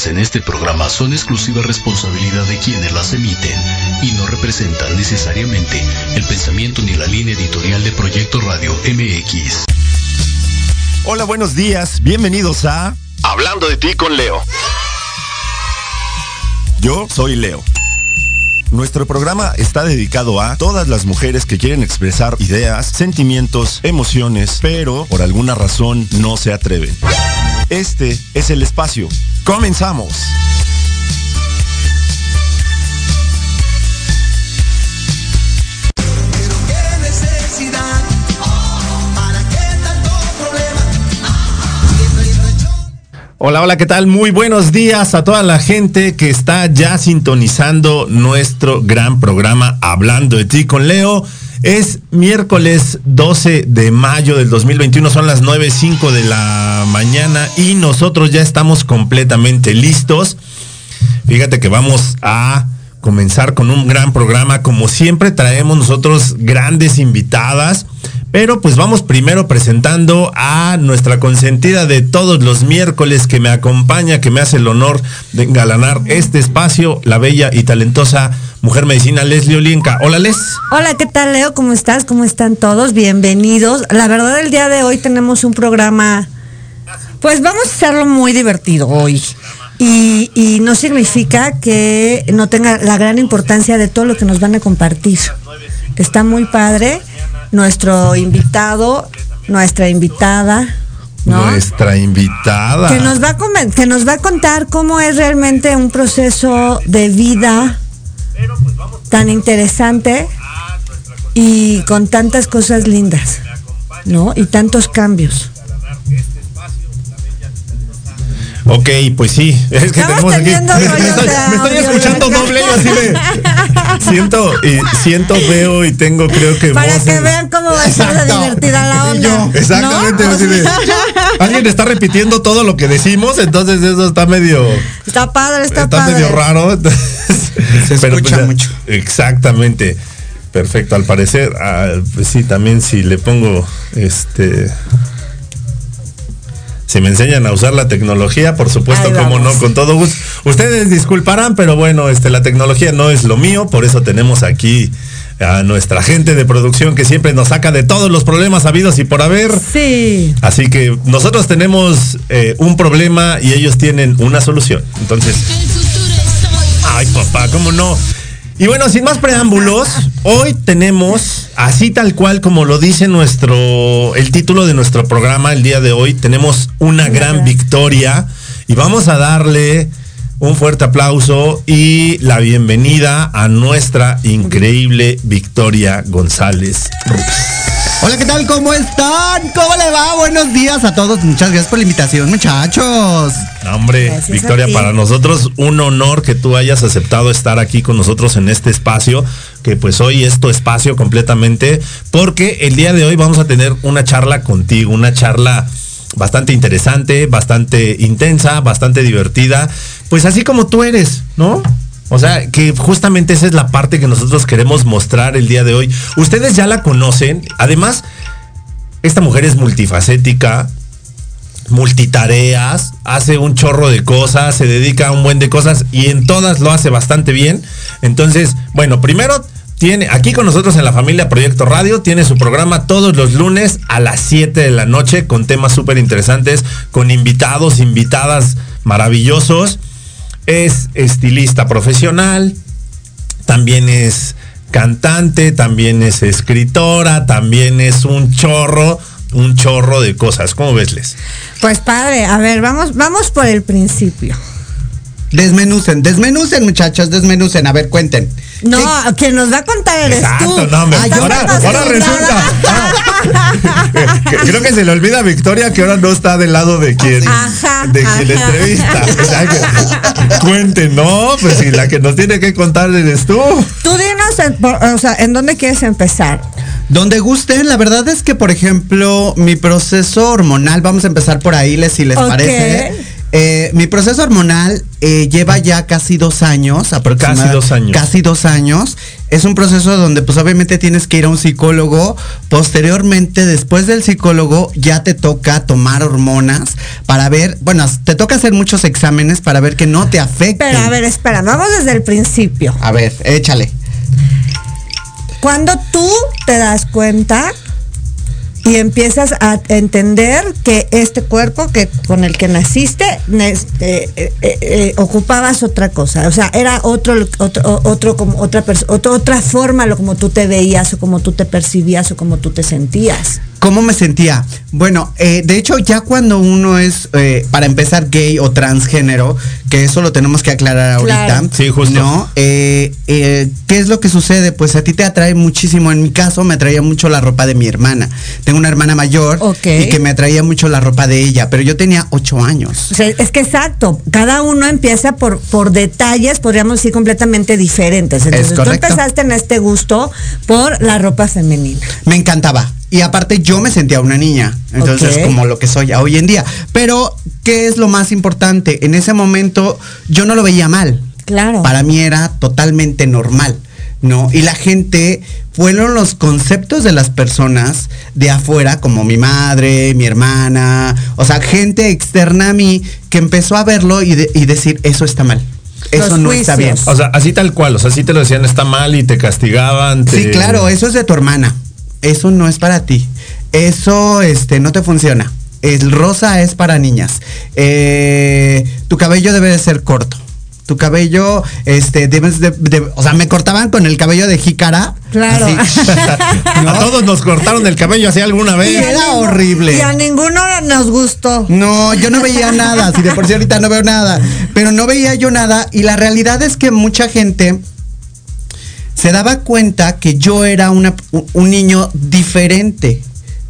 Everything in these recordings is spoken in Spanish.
vertidas en este programa son exclusiva responsabilidad de quienes las emiten y no representan necesariamente el pensamiento ni la línea editorial de Proyecto Radio MX. Hola, buenos días. Bienvenidos a Hablando de ti con Leo. Yo soy Leo. Nuestro programa está dedicado a todas las mujeres que quieren expresar ideas, sentimientos, emociones, pero por alguna razón no se atreven. Este es el espacio. Comenzamos. Hola, hola, ¿qué tal? Muy buenos días a toda la gente que está ya sintonizando nuestro gran programa Hablando de ti con Leo. Es miércoles 12 de mayo del 2021, son las 9.05 de la mañana y nosotros ya estamos completamente listos. Fíjate que vamos a comenzar con un gran programa. Como siempre traemos nosotros grandes invitadas. Pero pues vamos primero presentando a nuestra consentida de todos los miércoles que me acompaña, que me hace el honor de engalanar este espacio, la bella y talentosa mujer medicina Leslie Olinka. Hola Les. Hola, ¿qué tal Leo? ¿Cómo estás? ¿Cómo están todos? Bienvenidos. La verdad el día de hoy tenemos un programa, pues vamos a hacerlo muy divertido hoy. Y, y no significa que no tenga la gran importancia de todo lo que nos van a compartir. Está muy padre nuestro invitado, nuestra invitada. ¿no? Nuestra invitada. Que nos, va a que nos va a contar cómo es realmente un proceso de vida tan interesante y con tantas cosas lindas, ¿no? Y tantos cambios. Ok, pues sí, es que tenemos aquí. Me, estoy, me estoy escuchando doble así de. Siento, y siento, veo y tengo, creo que. Para que vean cómo va a ser de divertida la onda. Exactamente, Alguien está repitiendo todo lo que decimos, entonces eso está medio. Está padre, está, está padre. medio raro. Se Pero, escucha pues, mucho. Exactamente. Perfecto, al parecer, ah, pues sí, también si le pongo este si me enseñan a usar la tecnología, por supuesto, como no, con todo gusto. Ustedes disculparán, pero bueno, este, la tecnología no es lo mío, por eso tenemos aquí a nuestra gente de producción que siempre nos saca de todos los problemas habidos y por haber. Sí. Así que nosotros tenemos eh, un problema y ellos tienen una solución. Entonces, ay papá, ¿cómo no? Y bueno, sin más preámbulos, hoy tenemos, así tal cual como lo dice nuestro, el título de nuestro programa el día de hoy, tenemos una gran victoria y vamos a darle un fuerte aplauso y la bienvenida a nuestra increíble Victoria González Ruz. Hola, ¿qué tal? ¿Cómo están? ¿Cómo le va? Buenos días a todos. Muchas gracias por la invitación, muchachos. No, hombre, Gracias Victoria, para nosotros un honor que tú hayas aceptado estar aquí con nosotros en este espacio, que pues hoy es tu espacio completamente, porque el día de hoy vamos a tener una charla contigo, una charla bastante interesante, bastante intensa, bastante divertida, pues así como tú eres, ¿no? O sea, que justamente esa es la parte que nosotros queremos mostrar el día de hoy. Ustedes ya la conocen, además, esta mujer es multifacética, multitareas, hace un chorro de cosas, se dedica a un buen de cosas y en todas lo hace bastante bien. Entonces, bueno, primero tiene aquí con nosotros en la familia Proyecto Radio, tiene su programa todos los lunes a las 7 de la noche con temas súper interesantes, con invitados, invitadas maravillosos. Es estilista profesional, también es cantante, también es escritora, también es un chorro, un chorro de cosas. ¿Cómo ves, Les? Pues padre, a ver, vamos, vamos por el principio. Desmenucen, desmenucen, muchachos, desmenucen. A ver, cuenten. No, ¿Qué- quien nos va a contar eres Exacto, tú. no, Ay, Estás ahora, ahora resulta. Creo que se le olvida a Victoria que ahora no está del lado de quien, Ajá, de quien le entrevista. O sea, que- cuente, no, pues si la que nos tiene que contar eres tú. Tú dinos, en, o sea, ¿en dónde quieres empezar? Donde gusten, la verdad es que, por ejemplo, mi proceso hormonal, vamos a empezar por ahí, les- si les parece. Eh, mi proceso hormonal eh, lleva ya casi dos años, aproximadamente. Casi dos años. Casi dos años. Es un proceso donde pues obviamente tienes que ir a un psicólogo. Posteriormente, después del psicólogo, ya te toca tomar hormonas para ver, bueno, te toca hacer muchos exámenes para ver que no te afecten. Pero a ver, espera, vamos desde el principio. A ver, échale. Cuando tú te das cuenta y empiezas a entender que este cuerpo que con el que naciste eh, eh, eh, ocupabas otra cosa, o sea, era otro otro otro como otra otro- otra forma lo como tú te veías o como tú te percibías o como tú te sentías. ¿Cómo me sentía? Bueno, eh, de hecho ya cuando uno es, eh, para empezar, gay o transgénero, que eso lo tenemos que aclarar ahorita. Claro. Sí, justo. ¿No? Eh, eh, ¿Qué es lo que sucede? Pues a ti te atrae muchísimo. En mi caso me atraía mucho la ropa de mi hermana. Tengo una hermana mayor y que me atraía mucho la ropa de ella, pero yo tenía ocho años. O sea, es que exacto, cada uno empieza por, por detalles, podríamos decir, completamente diferentes. Entonces, tú correcto. empezaste en este gusto por la ropa femenina. Me encantaba. Y aparte yo me sentía una niña. Entonces, como lo que soy hoy en día. Pero, ¿qué es lo más importante? En ese momento yo no lo veía mal. Claro. Para mí era totalmente normal. ¿No? Y la gente fueron los conceptos de las personas de afuera, como mi madre, mi hermana, o sea, gente externa a mí que empezó a verlo y, de- y decir, eso está mal. Eso no está bien. O sea, así tal cual, o sea, así te lo decían, está mal y te castigaban. te- Sí, claro, eso es de tu hermana. Eso no es para ti. Eso este, no te funciona. El rosa es para niñas. Eh, tu cabello debe de ser corto. Tu cabello, este, debes de, de- o sea, me cortaban con el cabello de jícara. Claro. así. A todos nos cortaron el cabello así alguna Y vez. era horrible. Y a ninguno nos gustó. No, yo no veía nada, si de por sí ahorita no veo nada, pero no veía yo nada y la realidad es que mucha gente se daba cuenta que yo era una- un- un niño diferente.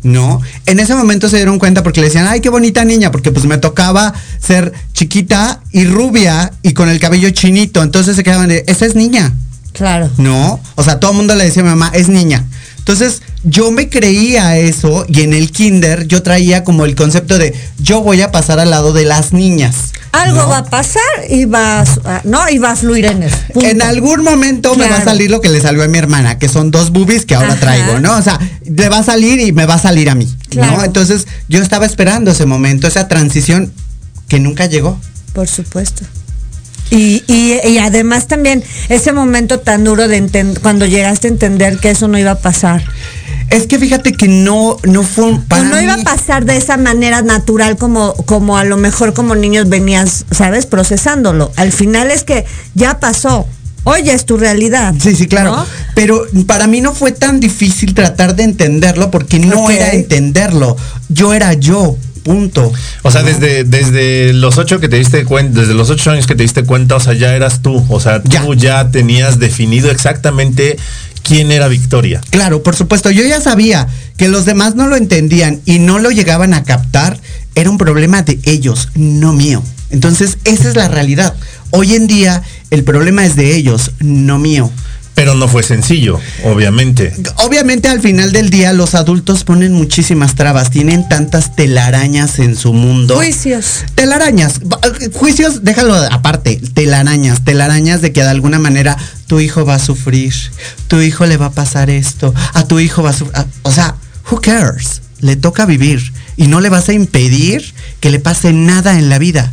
¿No? En ese momento se dieron cuenta porque le decían, ay, qué bonita niña, porque pues me tocaba ser chiquita y rubia y con el cabello chinito. Entonces se quedaban de, esa es niña. Claro. No, o sea, todo el mundo le decía a mi mamá, es niña. Entonces, yo me creía eso y en el kinder yo traía como el concepto de yo voy a pasar al lado de las niñas. Algo ¿no? va a pasar y va a, su- ah, no, y va a fluir en eso. punto. En algún momento me va a salir lo que le salió a mi hermana, que son dos boobies que ahora Ajá. traigo, ¿no? O sea, le va a salir y me va a salir a mí, Claro. ¿no? Entonces, yo estaba esperando ese momento, esa transición que nunca llegó. Por supuesto. Y, y, y además también ese momento tan duro de cuando llegaste a entender que eso no iba a pasar. Es que fíjate que no, no fue para no iba a mí- pasar de esa manera natural como, como a lo mejor como niños venías, ¿sabes? Procesándolo. Al final es que ya pasó. Hoy ya es tu realidad. Sí, sí, claro. ¿no? Pero para mí no fue tan difícil tratar de entenderlo porque no era entenderlo. Yo era yo, punto. O sea, desde, desde los ocho que te diste cuenta, desde los ocho años que te diste cuenta, o sea, ya eras tú. O sea, tú ya tenías definido exactamente quién era Victoria. Claro, por supuesto. Yo ya sabía que los demás no lo entendían y no lo llegaban a captar. Era un problema de ellos, no mío. Entonces, esa es la realidad. Hoy en día, el problema es de ellos, no mío. Pero no fue sencillo, obviamente. Obviamente al final del día los adultos ponen muchísimas trabas, tienen tantas telarañas en su mundo. Juicios. Telarañas, ba- juicios, déjalo aparte, telarañas, telarañas de que de alguna manera tu hijo va a sufrir, tu hijo le va a pasar esto, a tu hijo va a sufrir, o sea, who cares? Le toca vivir y no le vas a impedir que le pase nada en la vida.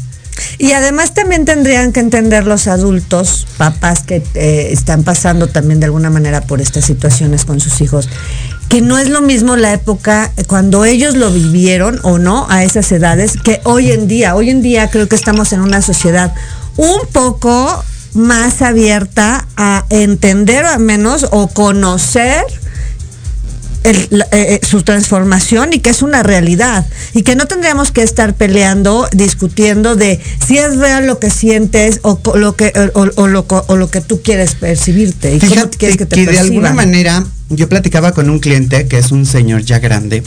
Y además también tendrían que entender los adultos, papás que eh, están pasando también de alguna manera por estas situaciones con sus hijos, que no es lo mismo la época cuando ellos lo vivieron o no a esas edades que hoy en día. Hoy en día creo que estamos en una sociedad un poco más abierta a entender al menos o conocer el- la- eh, eh, su transformación y que es una realidad. Y que no tendríamos que estar peleando, discutiendo de si es real lo que sientes o lo que o, o- o lo, o lo que tú quieres percibirte y cómo quieres que que, te de alguna manera yo platicaba con un cliente que es un señor ya grande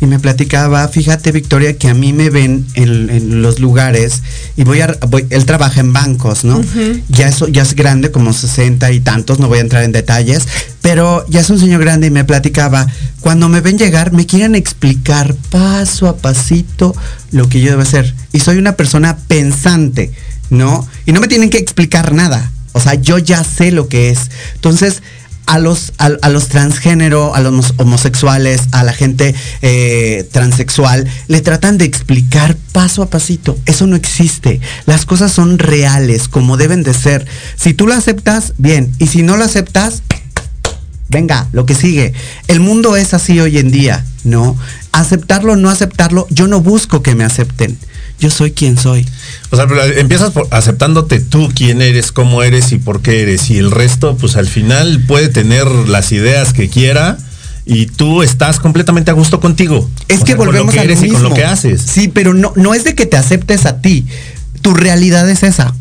y me platicaba, fíjate Victoria, que a mí me ven en, los lugares y voy a, él trabaja en bancos, ¿no? Ya eso ya es grande, como 60 y tantos, no voy a entrar en detalles, pero ya es un señor grande y me platicaba, cuando me ven llegar me quieren explicar paso a pasito lo que yo debo hacer. Y soy una persona pensante, ¿no? Y no me tienen que explicar nada. O sea, yo ya sé lo que es. Entonces, a los, a, los transgénero, a los homosexuales, a la gente eh, transexual, le tratan de explicar paso a pasito. Eso no existe. Las cosas son reales, como deben de ser. Si tú lo aceptas, bien. Y si no lo aceptas, venga, lo que sigue. El mundo es así hoy en día, ¿no? Aceptarlo no aceptarlo, yo no busco que me acepten. Yo soy quien soy. O sea, pero empiezas por aceptándote tú quién eres, cómo eres y por qué eres. Y el resto, pues al final puede tener las ideas que quiera y tú estás completamente a gusto contigo. Es que volvemos con lo que eres y con lo que haces. Sí, pero no, no es de que te aceptes a ti. Tu realidad es esa.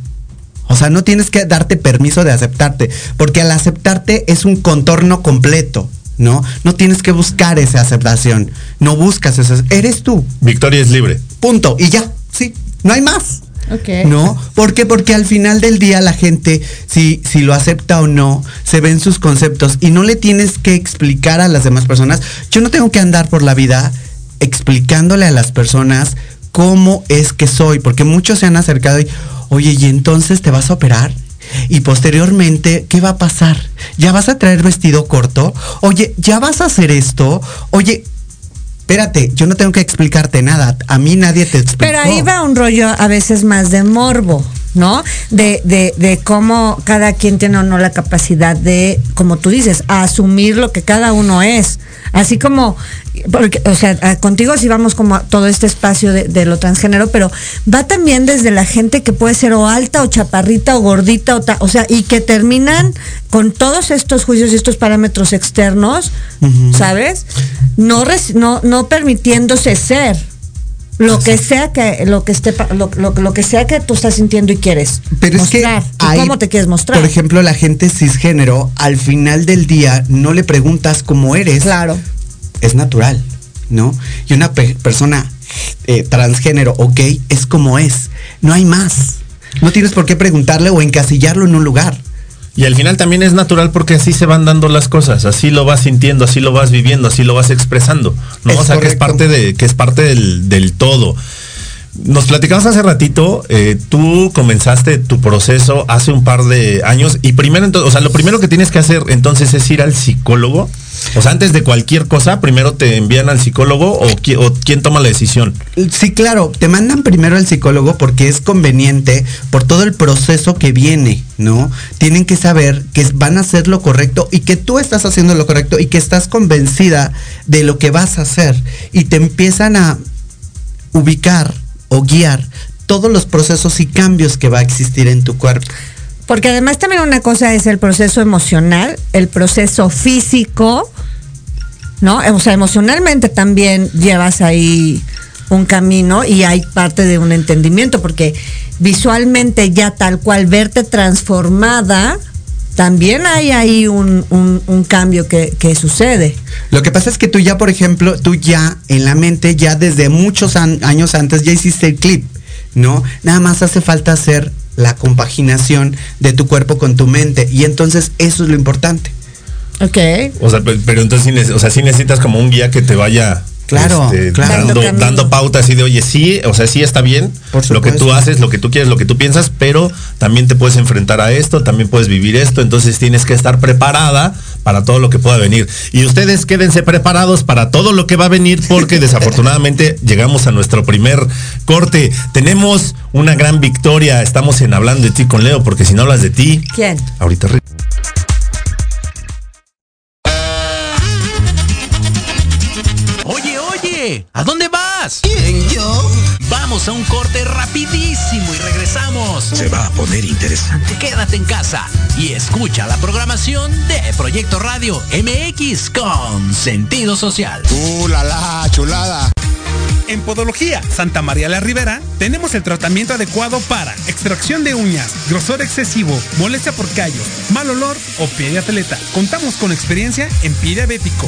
O sea, no tienes que darte permiso de aceptarte, porque al aceptarte es un contorno completo, ¿no? No tienes que buscar esa aceptación, no buscas eso, eres tú. Victoria es libre. Punto, y ya, sí, no hay más. ¿No? ¿Por qué? Porque al final del día la gente, si, si lo acepta o no, se ven sus conceptos y no le tienes que explicar a las demás personas. Yo no tengo que andar por la vida explicándole a las personas cómo es que soy, porque muchos se han acercado y, oye, ¿y entonces te vas a operar? Y posteriormente, ¿qué va a pasar? ¿Ya vas a traer vestido corto? Oye, ¿ya vas a hacer esto? Oye, espérate, yo no tengo que explicarte nada. A mí nadie te explicó. Pero ahí va un rollo a veces más de morbo. ¿No? De, de, de, cómo cada quien tiene o no la capacidad de, como tú dices, asumir lo que cada uno es. Así como, porque, o sea, contigo sí vamos como a todo este espacio de, lo transgénero, pero va también desde la gente que puede ser o alta o chaparrita o gordita, o, o sea, y que terminan con todos estos juicios y estos parámetros externos, ¿sabes? No, no, no permitiéndose ser lo que sea que lo que esté lo, lo, que sea que tú estás sintiendo y quieres pero es que cómo te quieres mostrar por ejemplo la gente cisgénero al final del día no le preguntas cómo eres. Claro. Es natural no y una persona eh, transgénero o gay es como es. No hay más. No tienes por qué preguntarle o encasillarlo en un lugar y al final también es natural porque así se van dando las cosas, así lo vas sintiendo, así lo vas viviendo, así lo vas expresando. ¿no? o sea, que es parte de, que es parte del, del todo. Nos platicamos hace ratito, eh, tú comenzaste tu proceso hace un par de años y primero, entonces, o sea, lo primero que tienes que hacer entonces es ir al psicólogo. O sea, antes de cualquier cosa, primero te envían al psicólogo o, o, quién toma la decisión. Sí, claro, te mandan primero al psicólogo porque es conveniente por todo el proceso que viene, ¿no? Tienen que saber que van a hacer lo correcto y que tú estás haciendo lo correcto y que estás convencida de lo que vas a hacer. Y te empiezan a ubicar o guiar todos los procesos y cambios que va a existir en tu cuerpo. Porque además también una cosa es el proceso emocional, el proceso físico, ¿no? O sea, emocionalmente también llevas ahí un camino y hay parte de un entendimiento, porque visualmente ya tal cual verte transformada, también hay ahí un, cambio que, que, sucede. Lo que pasa es que tú ya, por ejemplo, tú ya en la mente, ya desde muchos años antes, ya hiciste el clip, ¿no? Nada más hace falta hacer la compaginación de tu cuerpo con tu mente. Y entonces eso es lo importante. Ok. O sea, pero entonces o sea, sí necesitas como un guía que te vaya Claro, este, Dando, dando, pautas y de, oye, sí, o sea, sí está bien lo que tú haces, lo que tú quieres, lo que tú piensas, pero también te puedes enfrentar a esto, también puedes vivir esto, entonces tienes que estar preparada para todo lo que pueda venir. Y ustedes quédense preparados para todo lo que va a venir, porque desafortunadamente llegamos a nuestro primer corte. Tenemos una gran victoria, estamos en Hablando de ti con Leo, porque si no hablas de ti, ¿quién? Ahorita. ¿A dónde vas? ¿Quién, yo? Vamos a un corte rapidísimo y regresamos. Se va a poner interesante. Quédate en casa y escucha la programación de Proyecto Radio MX con sentido social. ¡Uh, la, la chulada! En Podología Santa María la Ribera tenemos el tratamiento adecuado para extracción de uñas, grosor excesivo, molestia por callos, mal olor o pie de atleta. Contamos con experiencia en pie diabético.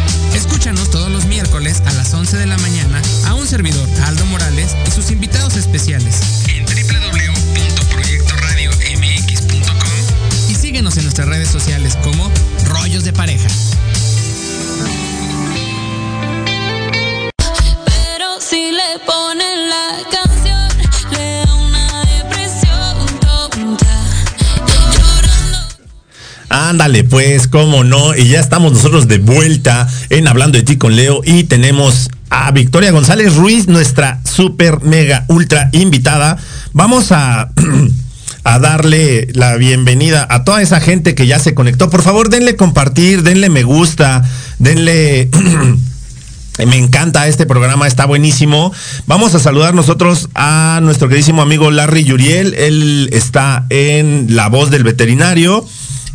Escúchanos todos los miércoles a las 11 de la mañana a un servidor, Aldo Morales, y sus invitados especiales en www.proyectoradiomx.com y síguenos en nuestras redes sociales como Rollos de Pareja. Pero si le ponen la canción, Ándale, pues, cómo no. Y ya estamos nosotros de vuelta en Hablando de ti con Leo y tenemos a Victoria González Ruiz, nuestra super mega ultra invitada. Vamos a, a darle la bienvenida a toda esa gente que ya se conectó. Por favor, denle compartir, denle me gusta, denle... Me encanta este programa, está buenísimo. Vamos a saludar nosotros a nuestro queridísimo amigo Larry Yuriel. Él está en La Voz del Veterinario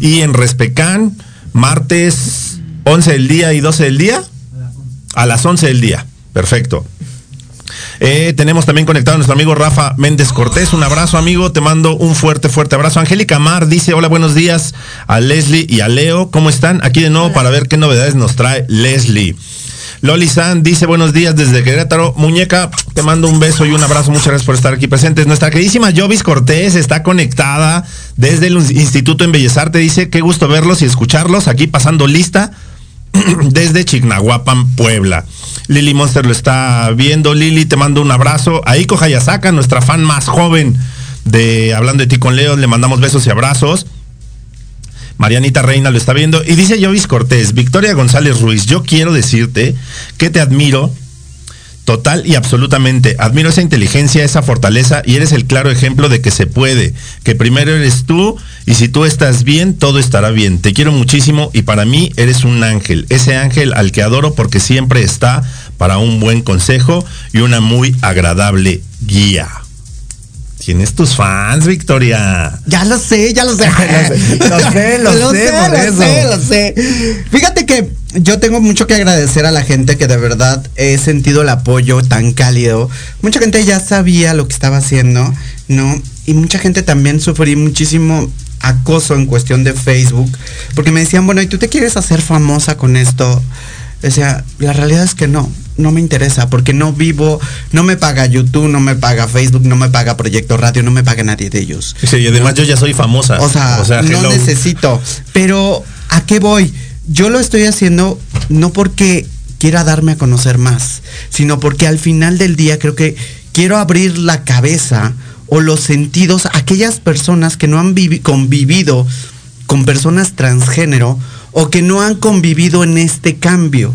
y en Respecan, martes 11 del día y 12 del día. A las 11 del día. Perfecto. Eh, tenemos también conectado a nuestro amigo Rafa Méndez Cortés. Un abrazo, amigo. Te mando un fuerte, fuerte abrazo. Angélica Mar dice: Hola, buenos días a Leslie y a Leo. ¿Cómo están? Aquí de nuevo para ver qué novedades nos trae Leslie. Loli San dice buenos días desde Querétaro. Muñeca, te mando un beso y un abrazo. Muchas gracias por estar aquí presentes. Nuestra queridísima Jovis Cortés está conectada desde el Instituto en Bellezarte. Dice, qué gusto verlos y escucharlos. Aquí pasando lista desde Chignahuapan, Puebla. Lili Monster lo está viendo. Lili, te mando un abrazo. Aiko Hayasaka, nuestra fan más joven de Hablando de ti con Leo, le mandamos besos y abrazos. Marianita Reina lo está viendo. Y dice Jovis Cortés, Victoria González Ruiz, yo quiero decirte que te admiro total y absolutamente. Admiro esa inteligencia, esa fortaleza y eres el claro ejemplo de que se puede, que primero eres tú y si tú estás bien, todo estará bien. Te quiero muchísimo y para mí eres un ángel, ese ángel al que adoro porque siempre está para un buen consejo y una muy agradable guía. Tienes tus fans, Victoria. Ya lo sé, ya lo sé. lo sé, lo, lo sé, sé, por lo eso. sé, lo sé. Fíjate que yo tengo mucho que agradecer a la gente que de verdad he sentido el apoyo tan cálido. Mucha gente ya sabía lo que estaba haciendo, ¿no? Y mucha gente también sufrí muchísimo acoso en cuestión de Facebook, porque me decían, bueno, ¿y tú te quieres hacer famosa con esto? O sea, la realidad es que no, no me interesa, porque no vivo, no me paga YouTube, no me paga Facebook, no me paga Proyecto Radio, no me paga nadie de ellos. Sí, y además yo ya soy famosa. O sea, no hello. necesito. Pero, ¿a qué voy? Yo lo estoy haciendo no porque quiera darme a conocer más, sino porque al final del día creo que quiero abrir la cabeza o los sentidos a aquellas personas que no han vivi- convivido con personas transgénero o que no han convivido en este cambio.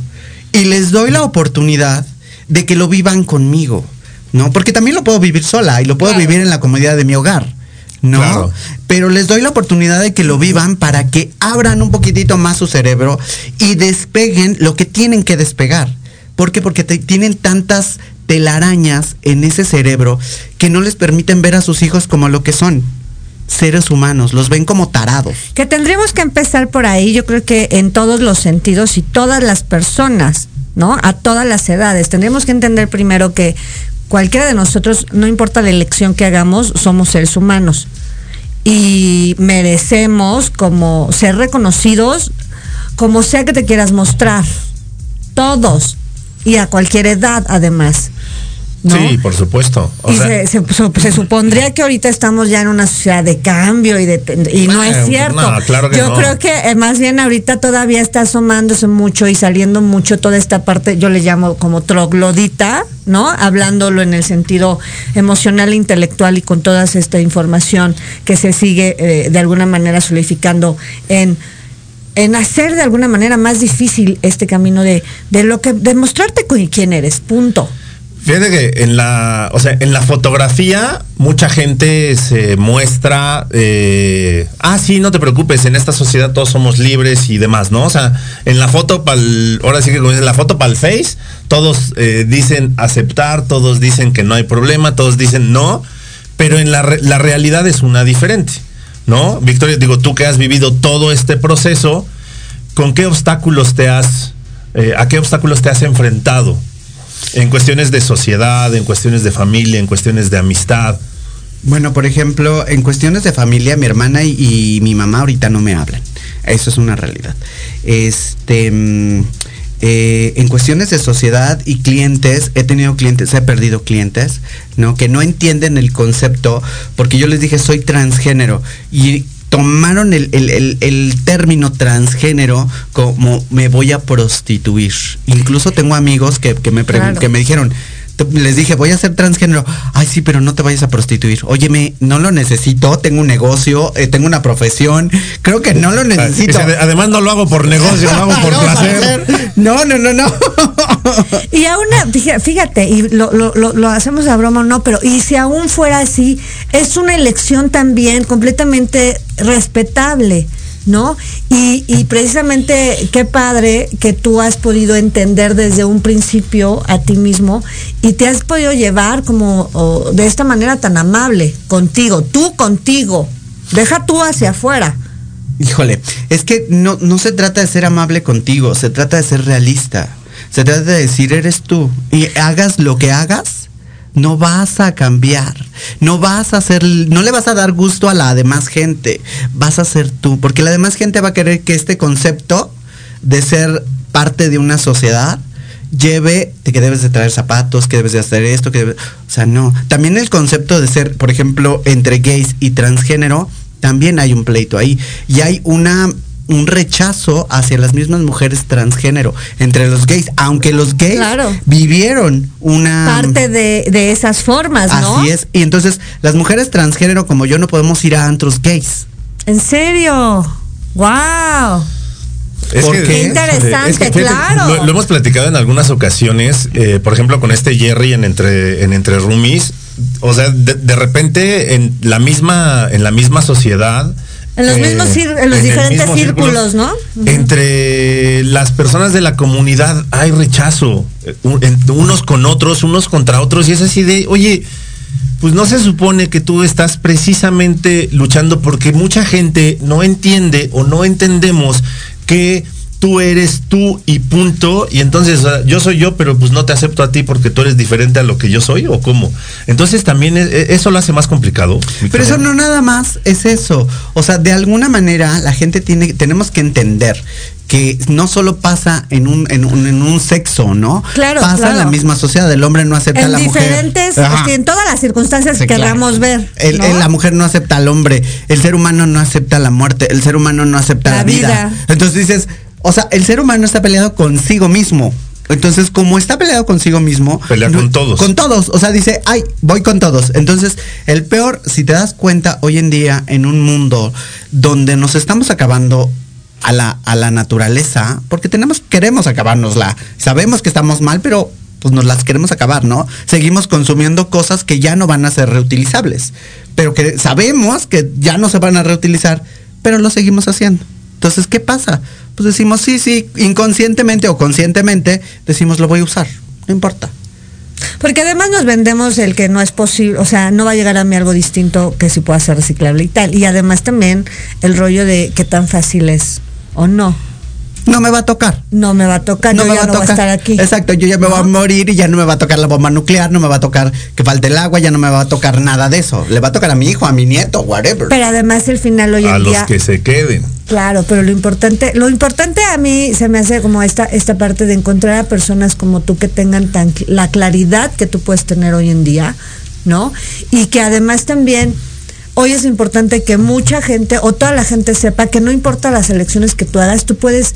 y les doy la oportunidad de que lo vivan conmigo, ¿no? Porque también lo puedo vivir sola y lo puedo vivir en la comodidad de mi hogar. ¿no? Claro. Pero les doy la oportunidad de que lo vivan para que abran un poquitito más su cerebro y despeguen lo que tienen que despegar. ¿Por qué? Porque te- tienen tantas telarañas en ese cerebro que no les permiten ver a sus hijos como lo que son. Seres humanos, los ven como tarados. Que tendríamos que empezar por ahí, yo creo que en todos los sentidos y todas las personas, ¿no? A todas las edades. Tendríamos que entender primero que cualquiera de nosotros, no importa la elección que hagamos, somos seres humanos. Y merecemos como ser reconocidos como sea que te quieras mostrar. Todos. Y a cualquier edad, además. ¿No? Sí, por supuesto. O y sea, se, se- su- se supondría que ahorita estamos ya en una sociedad de cambio y de y no es cierto. no, claro que yo no. creo que eh, más bien ahorita todavía está asomándose mucho y saliendo mucho toda esta parte, yo le llamo como troglodita, ¿no? Hablándolo en el sentido emocional, intelectual y con toda esta información que se sigue eh, de alguna manera solidificando en en hacer de alguna manera más difícil este camino de, de lo que demostrarte quién eres, punto. Fíjate que en la, o sea, en la fotografía mucha gente se muestra, eh, ah, sí, no te preocupes, en esta sociedad todos somos libres y demás, ¿no? O sea, en la foto para ahora sí que como dicen, la foto para el Face, todos eh, dicen aceptar, todos dicen que no hay problema, todos dicen no, pero en la, la realidad es una diferente, ¿no? Victoria, digo, tú que has vivido todo este proceso, ¿con qué obstáculos te has, eh, a qué obstáculos te has enfrentado? En cuestiones de sociedad, en cuestiones de familia, en cuestiones de amistad. Bueno, por ejemplo, en cuestiones de familia, mi hermana y, mi mamá ahorita no me hablan. Eso es una realidad. Este, mm, eh, en cuestiones de sociedad y clientes, he tenido clientes, he perdido clientes, ¿no? Que no entienden el concepto, porque yo les dije soy transgénero y tomaron el, el- el- el término transgénero como me voy a prostituir. Incluso tengo amigos que, que me, Claro. que me dijeron, les dije, voy a ser transgénero. Ay, sí, pero no te vayas a prostituir. Óyeme, no lo necesito, tengo un negocio, eh, tengo una profesión, creo que no lo necesito. Dice, Además no lo hago por negocio, lo hago por No, placer. No, no, no, no. Y aún, fíjate, y lo, lo- lo- hacemos a broma o no, pero y si aún fuera así, es una elección también completamente respetable, ¿no? Y, y precisamente qué padre que tú has podido entender desde un principio a ti mismo y te has podido llevar como de esta manera tan amable contigo, tú contigo, deja tú hacia afuera. Híjole, es que no, no se trata de ser amable contigo, se trata de ser realista. Se trata de decir, eres tú. Y hagas lo que hagas, no vas a cambiar. No vas a hacer, no le vas a dar gusto a la demás gente. Vas a ser tú. Porque la demás gente va a querer que este concepto de ser parte de una sociedad lleve de que debes de traer zapatos, que debes de hacer esto, que debes- o sea, no. También el concepto de ser, por ejemplo, entre gays y transgénero, también hay un pleito ahí. Y hay una un rechazo hacia las mismas mujeres transgénero entre los gays, aunque los gays Claro. vivieron una Parte de, de esas formas, ¿no? Así es. Y entonces las mujeres transgénero como yo no podemos ir a antros gays. ¿En serio? ¡Wow! Es ¿Por que- qué? Interesante, fíjate, claro. Lo, lo hemos platicado en algunas ocasiones, eh, por ejemplo, con este Jerry en entre, en entre roomies. O sea, de, de repente en la misma, en la misma sociedad. En los eh, mismos en los diferentes mismo círculos, ¿no? Entre las personas de la comunidad hay rechazo, eh, unos con otros, unos contra otros, y es así de, oye, pues no se supone que tú estás precisamente luchando porque mucha gente no entiende o no entendemos que tú eres tú y punto, y entonces o sea, yo soy yo, pero pues no te acepto a ti porque tú eres diferente a lo que yo soy o cómo. Entonces también es- e- eso lo hace más complicado. Pero eso no nada más es eso. O sea, de alguna manera la gente tiene, tenemos que entender que no solo pasa en un, en un, en un sexo, ¿no? Claro, Pasa en la misma sociedad. El hombre no acepta a En la mujer. diferentes, Ajá. en todas las circunstancias Sí, que claro. queramos ver. El- ¿no? el- la mujer no acepta al hombre, el ser humano no acepta la muerte, el ser humano no acepta la, La vida. vida. Entonces dices, o sea, el ser humano está peleado consigo mismo. Entonces, como está peleado consigo mismo, Pelea no- con todos. Con todos. O sea, dice, ay, voy con todos. Entonces, el peor, si te das cuenta, hoy en día, en un mundo donde nos estamos acabando a la, a la naturaleza, porque tenemos, queremos acabárnosla. Sabemos que estamos mal, pero pues nos las queremos acabar, ¿no? Seguimos consumiendo cosas que ya no van a ser reutilizables, pero que sabemos que ya no se van a reutilizar, pero lo seguimos haciendo. Entonces, ¿qué pasa? Pues decimos, sí, sí, inconscientemente o conscientemente, decimos, lo voy a usar, no importa. Porque además nos vendemos el que no es posible, o sea, no va a llegar a mí algo distinto que sí pueda ser reciclable y tal. Y además también el rollo de qué tan fácil es o no. No me va a tocar. No me va a tocar, No yo me ya va a no voy a tocar. estar aquí. Exacto, yo ya me voy a morir y ya no me va a tocar la bomba nuclear, no me va a tocar que falte el agua, ya no me va a tocar nada de eso. Le va a tocar a mi hijo, a mi nieto, whatever. Pero además el final hoy A en los día. que se queden. Claro, pero lo importante, lo importante a mí se me hace como esta, esta parte de encontrar a personas como tú que tengan tan la claridad que tú puedes tener hoy en día, ¿no? Y que además también hoy es importante que mucha gente o toda la gente sepa que no importa las elecciones que tú hagas, tú puedes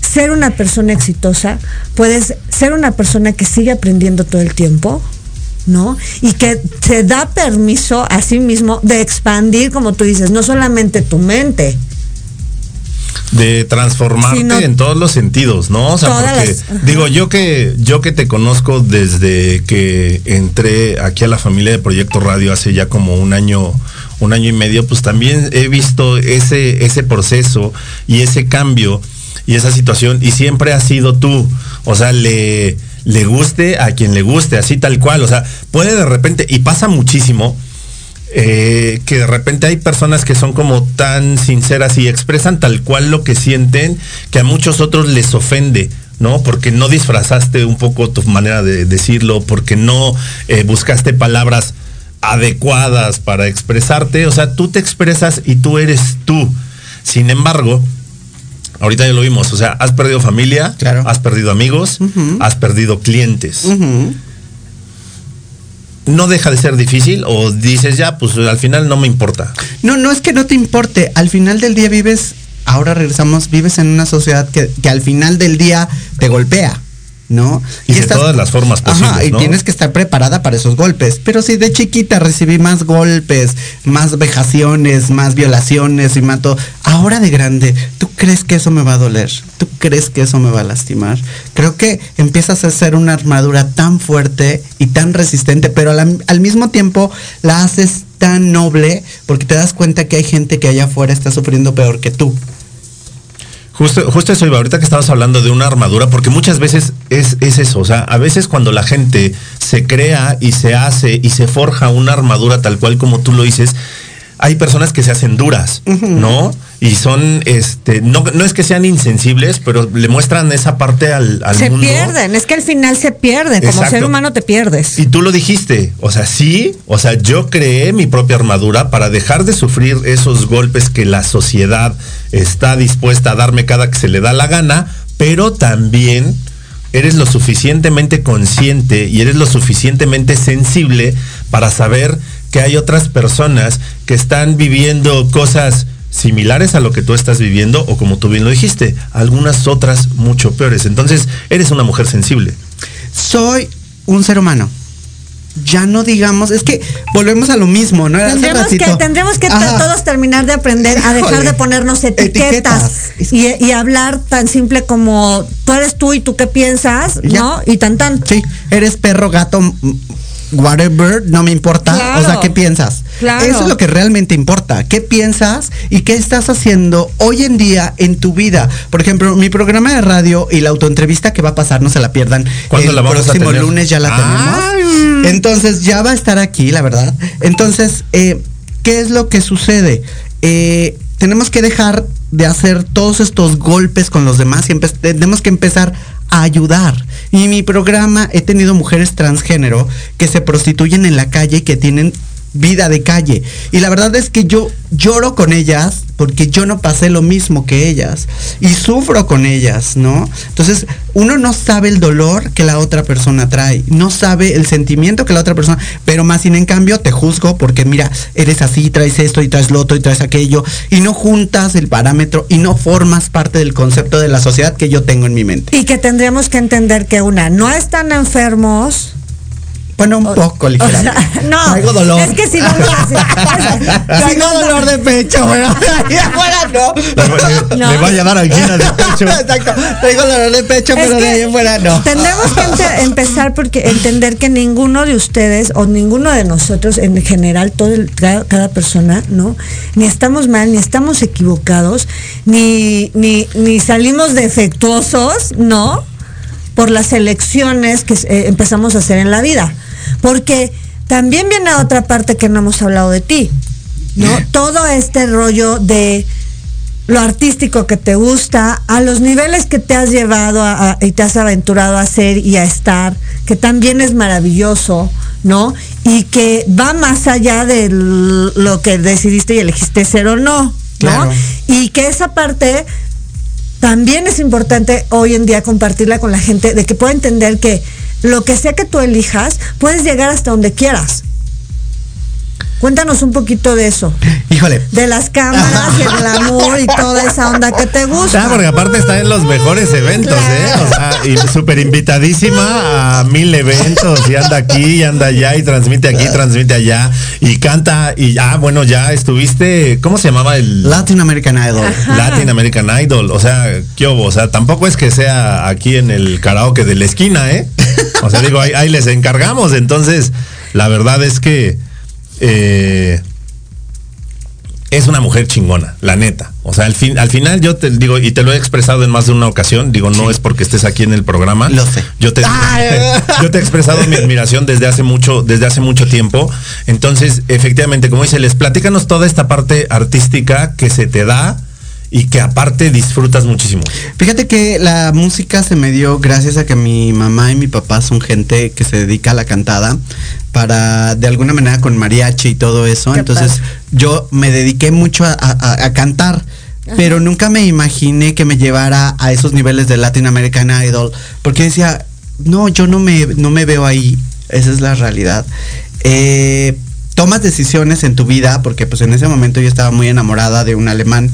ser una persona exitosa, puedes ser una persona que sigue aprendiendo todo el tiempo, ¿no? Y que te da permiso a sí mismo de expandir, como tú dices, no solamente tu mente, de transformarte Sí, no- en todos los sentidos, ¿no? O sea, porque las- digo yo que yo que te conozco desde que entré aquí a la familia de Proyecto Radio hace ya como un año un año y medio, pues también he visto ese ese proceso y ese cambio y esa situación y siempre has sido tú, o sea, le le guste a quien le guste, así tal cual, o sea, puede de repente y pasa muchísimo eh, que de repente hay personas que son como tan sinceras y expresan tal cual lo que sienten que a muchos otros les ofende. ¿no? Porque no disfrazaste un poco tu manera de decirlo, porque no eh, buscaste palabras adecuadas para expresarte. O sea, tú te expresas y tú eres tú. Sin embargo, ahorita ya lo vimos, o sea, has perdido familia, has perdido amigos, has perdido clientes no deja de ser difícil o dices ya, pues al final no me importa. No, no es que no te importe. Al final del día vives, ahora regresamos, vives en una sociedad que, que al final del día te golpea. ¿No? Y, de todas las formas posibles. Ajá, y ¿no? tienes que estar preparada para esos golpes. Pero si de chiquita recibí más golpes, más vejaciones, más violaciones y mato, ahora de grande, ¿tú crees que eso me va a doler? ¿Tú crees que eso me va a lastimar? Creo que empiezas a ser una armadura tan fuerte y tan resistente, pero al, al mismo tiempo la haces tan noble porque te das cuenta que hay gente que allá afuera está sufriendo peor que tú. Justo, justo eso iba, ahorita que estabas hablando de una armadura, porque muchas veces es, es eso, o sea, a veces cuando la gente se crea y se hace y se forja una armadura tal cual como tú lo dices, hay personas que se hacen duras, ¿no? Y son, este, no, no es que sean insensibles, pero le muestran esa parte al, al se mundo. pierden, es que al final se pierden, como Exacto. ser humano te pierdes. Y tú lo dijiste, o sea, sí, o sea, yo creé mi propia armadura para dejar de sufrir esos golpes que la sociedad está dispuesta a darme cada que se le da la gana, pero también eres lo suficientemente consciente y eres lo suficientemente sensible para saber que hay otras personas que están viviendo cosas similares a lo que tú estás viviendo o como tú bien lo dijiste, algunas otras mucho peores. Entonces, eres una mujer sensible. Soy un ser humano. Ya no digamos, es que volvemos a lo mismo, ¿no? Tendremos que, tendremos que Ajá. todos terminar de aprender a dejar Híjole. de ponernos etiquetas, Y, y hablar tan simple como tú eres tú y tú qué piensas, Ya. ¿no? Y tan tan. Sí, eres perro, gato, whatever, no me importa. Claro. O sea, ¿qué piensas? Claro. Eso es lo que realmente importa. ¿Qué piensas y qué estás haciendo hoy en día en tu vida? Por ejemplo, mi programa de radio y la autoentrevista que va a pasar, no se la pierdan. ¿Cuándo el la vamos a próximo tener? lunes ya la Ah. tenemos. Entonces ya va a estar aquí, la verdad. Entonces, eh, ¿qué es lo que sucede? Eh, tenemos que dejar de hacer todos estos golpes con los demás y tenemos que empezar a ayudar. Y en mi programa he tenido mujeres transgénero que se prostituyen en la calle y que tienen vida de calle. Y la verdad es que yo lloro con ellas porque yo no pasé lo mismo que ellas y sufro con ellas, ¿no? Entonces, uno no sabe el dolor que la otra persona trae, no sabe el sentimiento que la otra persona, pero más sin en cambio te juzgo porque mira, eres así, traes esto y traes lo otro y traes aquello y no juntas el parámetro y no formas parte del concepto de la sociedad que yo tengo en mi mente. Y que tendríamos que entender que una, no están enfermos Bueno, un poco O ligeramente. sea, no, Traigo dolor. es que si vamos a hacer- Traigo dolor de pecho, güey. Y afuera no. Le, No. le vaya a dar angina de pecho. Exacto. Traigo dolor de pecho, Es pero de ahí en fuera no. Tendremos que ente- empezar porque entender que ninguno de ustedes o ninguno de nosotros en general, todo el- cada, cada persona, ¿no? Ni estamos mal, ni estamos equivocados, ni, ni, ni salimos defectuosos, ¿no? Por las elecciones que eh, empezamos a hacer en la vida. Porque también viene otra parte que no hemos hablado de ti, ¿no? Todo este rollo de lo artístico que te gusta, a los niveles que te has llevado a- a- y te has aventurado a hacer y a estar, que también es maravilloso, ¿no? Y que va más allá de lo que decidiste y elegiste ser o no, ¿no? Claro. Y que esa parte también es importante hoy en día compartirla con la gente, de que pueda entender que lo que sea que tú elijas, puedes llegar hasta donde quieras. Cuéntanos un poquito de eso, Híjole. de las cámaras y el glamour y toda esa onda que te gusta. Ah, porque aparte está en los mejores eventos, ¿eh? O sea, y súper invitadísima a mil eventos y anda aquí y anda allá y transmite aquí, transmite allá y canta y ah, bueno, ya estuviste, ¿cómo se llamaba el Latin American Idol. Latin American Idol? O sea, ¿qué hubo? O sea, tampoco es que sea aquí en el karaoke de la esquina, ¿eh? O sea, digo, ahí, ahí les encargamos, entonces, la verdad es que eh, es una mujer chingona, la neta. O sea, al, fin, al final yo te digo, y te lo he expresado en más de una ocasión, digo, no es porque estés aquí en el programa. Lo sé. Yo te, yo te he expresado mi admiración desde hace mucho, desde hace mucho tiempo. Entonces, efectivamente, como dice, les platícanos toda esta parte artística que se te da y que aparte disfrutas muchísimo. Fíjate que la música se me dio gracias a que mi mamá y mi papá son gente que se dedica a la cantada para de alguna manera con mariachi y todo eso. Qué Entonces padre. yo me dediqué mucho a, a- a cantar. Pero nunca me imaginé que me llevara a esos niveles de Latin American Idol. Porque decía, no, yo no me, no me veo ahí. Esa es la realidad. Eh, tomas decisiones en tu vida, porque pues en ese momento yo estaba muy enamorada de un alemán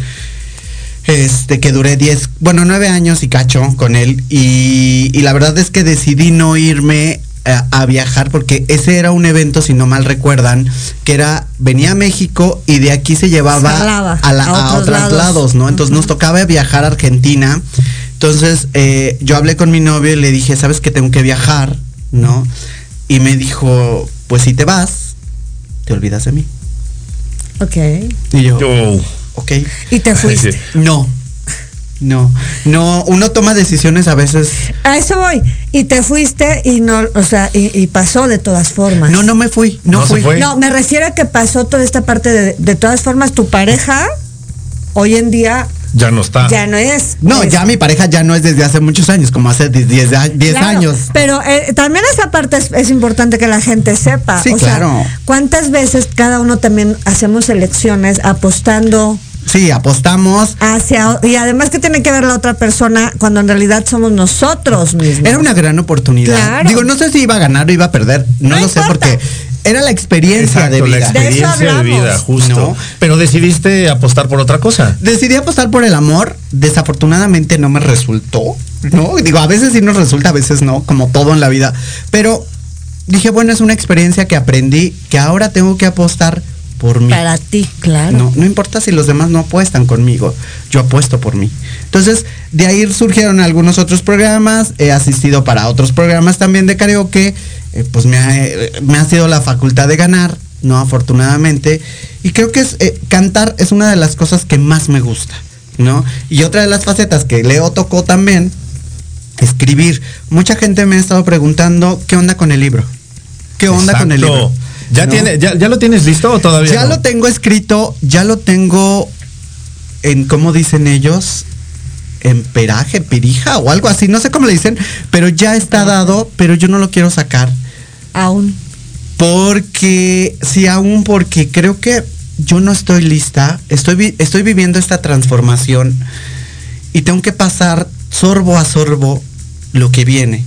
este que duré 10, bueno, 9 años y cacho con él y, y la verdad es que decidí no irme a, a viajar porque ese era un evento, si no mal recuerdan, que era, venía a México y de aquí se llevaba a, la- a a otros lados. lados. ¿no? Entonces nos tocaba viajar a Argentina. Entonces eh, yo hablé con mi novio y le dije, ¿sabes que tengo que viajar? ¿No? Y me dijo, pues si te vas, te olvidas de mí. Ok. Y yo, Yo, ok. Y te fuiste. Sí. No. No, no, uno toma decisiones a veces. A eso voy. Y te fuiste y no, o sea, y, y pasó de todas formas. No, no me fui, no, No se fui. fue. No, me refiero a que pasó toda esta parte de, de todas formas, tu pareja hoy en día ya no está. ya no es. No, Es- ya mi pareja ya no es desde hace muchos años, como hace 10 10 Claro, años. Pero eh, también esa parte es, es importante que la gente sepa. Sí, o sea, claro. ¿Cuántas veces cada uno también hacemos elecciones apostando Sí, apostamos. hacia... Y además que tiene que ver la otra persona cuando en realidad somos nosotros mismos. Era una gran oportunidad. Claro. Digo, no sé si iba a ganar o iba a perder, no, No lo sé importa. porque era la experiencia Exacto, de la vida. Eso experiencia de, vida, justo. No. Pero decidiste apostar por otra cosa. Decidí apostar por el amor, desafortunadamente no me resultó, ¿no? Digo, a veces sí nos resulta, a veces no, como todo en la vida, pero dije, bueno, es una experiencia que aprendí, que ahora tengo que apostar por mí. Para ti, claro. No, no importa si los demás no apuestan conmigo, yo apuesto por mí. Entonces, de ahí surgieron algunos otros programas, he asistido para otros programas también de karaoke, eh, pues me ha, eh, me ha sido la facultad de ganar, no afortunadamente, y creo que es, eh, cantar es una de las cosas que más me gusta, ¿no? Y otra de las facetas que Leo tocó también, escribir. Mucha gente me ha estado preguntando, ¿qué onda con el libro? ¿Qué onda con el libro? ¿Ya, ¿No? tiene, ya, ¿Ya lo tienes listo o todavía Ya no? lo tengo escrito, ya lo tengo en, ¿cómo dicen ellos? En peraje, pirija o algo así, no sé cómo le dicen, pero ya está dado, pero yo no lo quiero sacar. Aún. Porque, sí, aún porque creo que yo no estoy lista, estoy, vi- estoy viviendo esta transformación y tengo que pasar sorbo a sorbo lo que viene,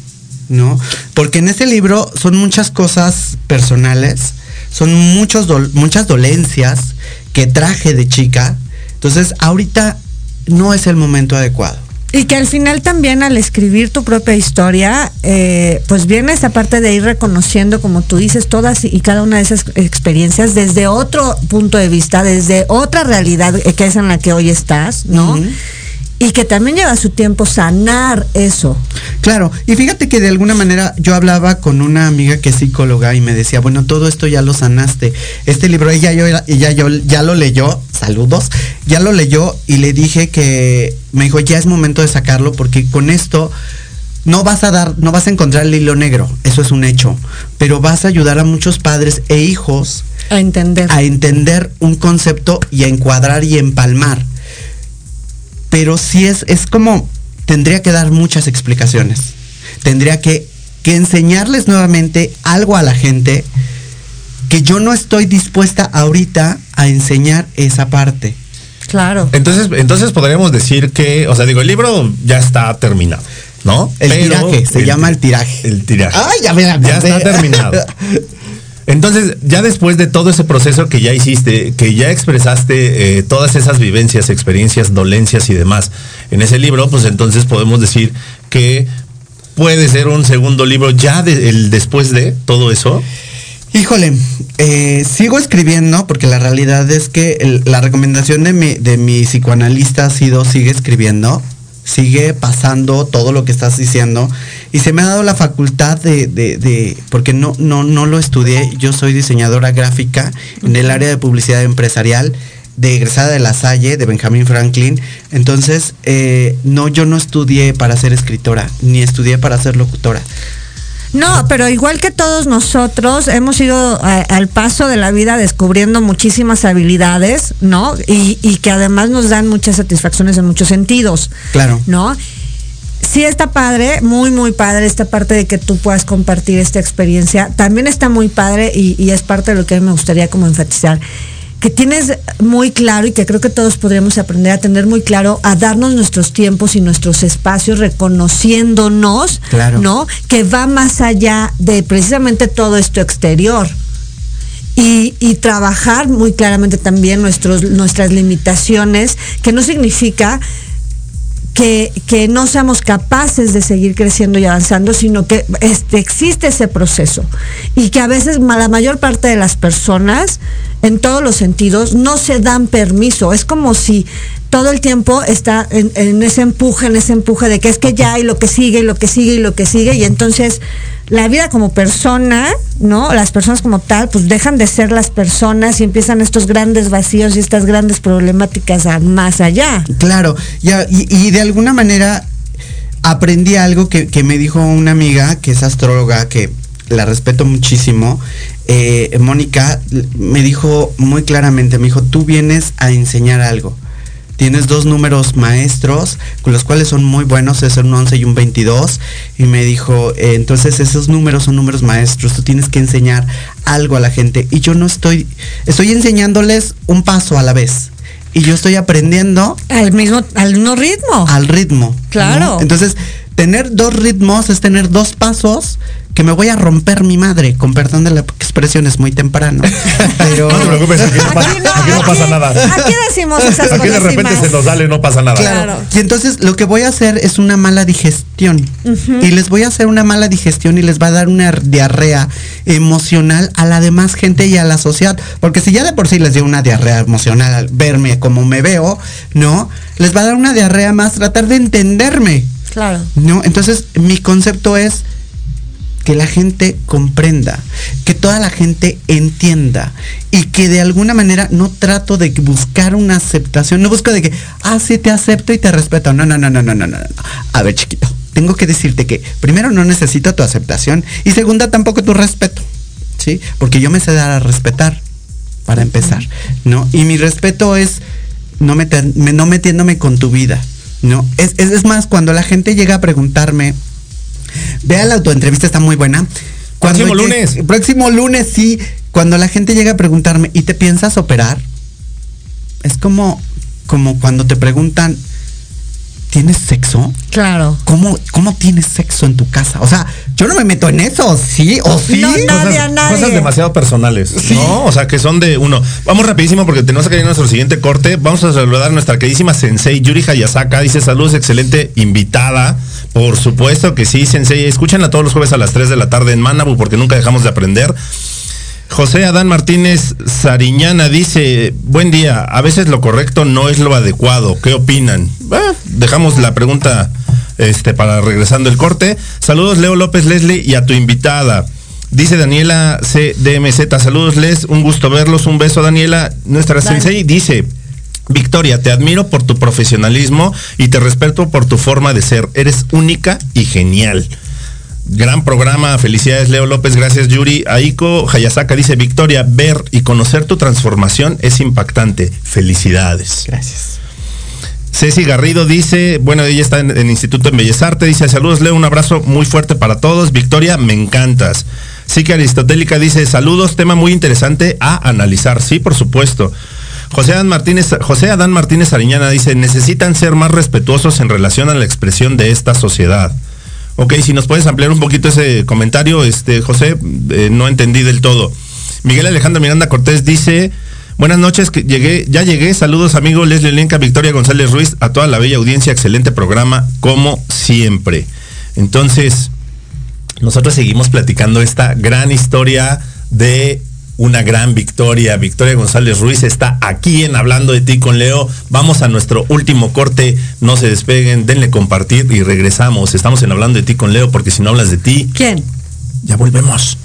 ¿no? Porque en ese libro son muchas cosas personales, son muchos dol- muchas dolencias que traje de chica, entonces ahorita no es el momento adecuado. Y que al final también al escribir tu propia historia, eh, pues viene esa parte de ir reconociendo, como tú dices, todas y cada una de esas experiencias desde otro punto de vista, desde otra realidad que es en la que hoy estás, ¿no? Y que también lleva su tiempo sanar eso. Claro, y fíjate que de alguna manera yo hablaba con una amiga que es psicóloga y me decía, bueno, todo esto ya lo sanaste. Este libro ella, yo, ella yo, ya lo leyó, saludos, ya lo leyó y le dije que me dijo, ya es momento de sacarlo porque con esto no vas a dar, no vas a encontrar el hilo negro, eso es un hecho, pero vas a ayudar a muchos padres e hijos a entender, a entender un concepto y a encuadrar y empalmar pero sí es, es como, tendría que dar muchas explicaciones. Tendría que, que enseñarles nuevamente algo a la gente que yo no estoy dispuesta ahorita a enseñar esa parte. Claro. Entonces, entonces podríamos decir que, o sea, digo, el libro ya está terminado, ¿no? El tiraje, se llama el tiraje. El tiraje. Ay, ya me la Ya está terminado. Entonces, ya después de todo ese proceso que ya hiciste, que ya expresaste eh, todas esas vivencias, experiencias, dolencias y demás en ese libro, pues entonces podemos decir que puede ser un segundo libro ya el después de todo eso. Híjole, eh, sigo escribiendo porque la realidad es que la recomendación de mi, de mi psicoanalista ha sido sigue escribiendo, sigue pasando todo lo que estás diciendo y se me ha dado la facultad de, de- de- porque no, no, no lo estudié, yo soy diseñadora gráfica en el área de publicidad empresarial de egresada de la Salle, de Benjamin Franklin. Entonces, eh, no, yo no estudié para ser escritora, ni estudié para ser locutora. No, pero igual que todos nosotros hemos ido a- al paso de la vida descubriendo muchísimas habilidades, ¿no? Y, y que además nos dan muchas satisfacciones en muchos sentidos, Claro. ¿no? Sí está padre, muy, muy padre esta parte de que tú puedas compartir esta experiencia. También está muy padre y, y es parte de lo que a mí me gustaría como enfatizar. Que tienes muy claro y que creo que todos podríamos aprender a tener muy claro, a darnos nuestros tiempos y nuestros espacios reconociéndonos, Claro. ¿no? Que va más allá de precisamente todo esto exterior. Y, y trabajar muy claramente también nuestros, nuestras limitaciones, que no significa que, que no seamos capaces de seguir creciendo y avanzando, sino que este, existe ese proceso. Y que a veces la mayor parte de las personas, en todos los sentidos, no se dan permiso. Es como si todo el tiempo está en, ese empuje, en ese empuje de que es que ya y lo que sigue y lo que sigue y lo que sigue. Y entonces la vida como persona, ¿no? Las personas como tal, pues dejan de ser las personas y empiezan estos grandes vacíos y estas grandes problemáticas más allá. Claro, y, de alguna manera aprendí algo que me dijo una amiga que es astróloga, que la respeto muchísimo. Eh, Mónica me dijo muy claramente, me dijo, tú vienes a enseñar algo. Tienes dos números maestros, con los cuales son muy buenos, es un 11 y un 22. Y me dijo, eh, entonces esos números son números maestros, tú tienes que enseñar algo a la gente. Y yo no estoy, estoy enseñándoles un paso a la vez. Y yo estoy aprendiendo Al mismo, al mismo ritmo. al ritmo. Claro. ¿no? Entonces, tener dos ritmos es tener dos pasos que me voy a romper mi madre, con perdón de la expresión, es muy temprano. Pero No te preocupes, aquí no, pasa, Aquí no, aquí no pasa aquí- nada. aquí decimos esas Aquí de cosas repente se nos sale, no pasa nada. Claro. Y entonces lo que voy a hacer es una mala digestión. Y les voy a hacer una mala digestión y les va a dar una diarrea emocional a la demás gente y a la sociedad. Porque si ya de por sí les dio una diarrea emocional al verme como me veo, ¿no? Les va a dar una diarrea más tratar de entenderme. Claro. ¿No? Entonces, mi concepto es que la gente comprenda, que toda la gente entienda y que de alguna manera no trato de buscar una aceptación, no busco de que, ah, sí, te acepto y te respeto. No, no, no, no, no, no, no. A ver, chiquito, tengo que decirte que primero no necesito tu aceptación y segunda tampoco tu respeto, ¿sí? Porque yo me sé dar a respetar, para empezar, ¿no? Y mi respeto es no, meter- me- no metiéndome con tu vida, ¿no? Es, es, es más, cuando la gente llega a preguntarme, vea la autoentrevista, está muy buena. Cuando Próximo llegue- lunes. Próximo lunes, sí. Cuando la gente llega a preguntarme, ¿y te piensas operar? Es como, como cuando te preguntan, ¿tienes sexo? Claro. ¿Cómo, ¿Cómo tienes sexo en tu casa? O sea, yo no me meto en eso, ¿sí? ¿O sí? No, nadie, cosas, nadie. cosas demasiado personales, ¿no? O sea, que son de uno. Vamos rapidísimo porque tenemos que ir a nuestro siguiente corte. Vamos a saludar a nuestra queridísima Sensei Yuri Hayasaka. Dice saludos, excelente invitada. Por supuesto que sí, Sensei. Escúchenla todos los jueves a las 3 de la tarde en Manabu porque nunca dejamos de aprender. José Adán Martínez Sariñana dice, buen día, a veces lo correcto no es lo adecuado, ¿qué opinan? Dejamos la pregunta este, para regresando el corte. Saludos Leo López Leslie y a tu invitada. Dice Daniela CDMZ, saludos Les, un gusto verlos, un beso Daniela. Nuestra Dani. sensei dice, Victoria, te admiro por tu profesionalismo y te respeto por tu forma de ser. Eres única y genial. Gran programa, felicidades Leo López, gracias Yuri. Aiko Hayasaka dice, Victoria, ver y conocer tu transformación es impactante. Felicidades. Gracias. Ceci Garrido dice, bueno, ella está en el Instituto en Bellas Artes, dice, saludos Leo, un abrazo muy fuerte para todos. Victoria, me encantas. Sí que Aristotélica dice, saludos, tema muy interesante a analizar. Sí, por supuesto. José Adán Martínez, José Adán Martínez Ariñana dice, necesitan ser más respetuosos en relación a la expresión de esta sociedad. Ok, si nos puedes ampliar un poquito ese comentario, este, José, eh, no entendí del todo. Miguel Alejandro Miranda Cortés dice, buenas noches, que llegué, ya llegué, saludos amigo Leslie Lenca, Victoria González Ruiz, a toda la bella audiencia, excelente programa, como siempre. Entonces, nosotros seguimos platicando esta gran historia de una gran victoria. Victoria González Ruiz está aquí en Hablando de ti con Leo. Vamos a nuestro último corte. No se despeguen, denle compartir y regresamos. Estamos en Hablando de ti con Leo porque si no hablas de ti, ¿Quién? ya volvemos.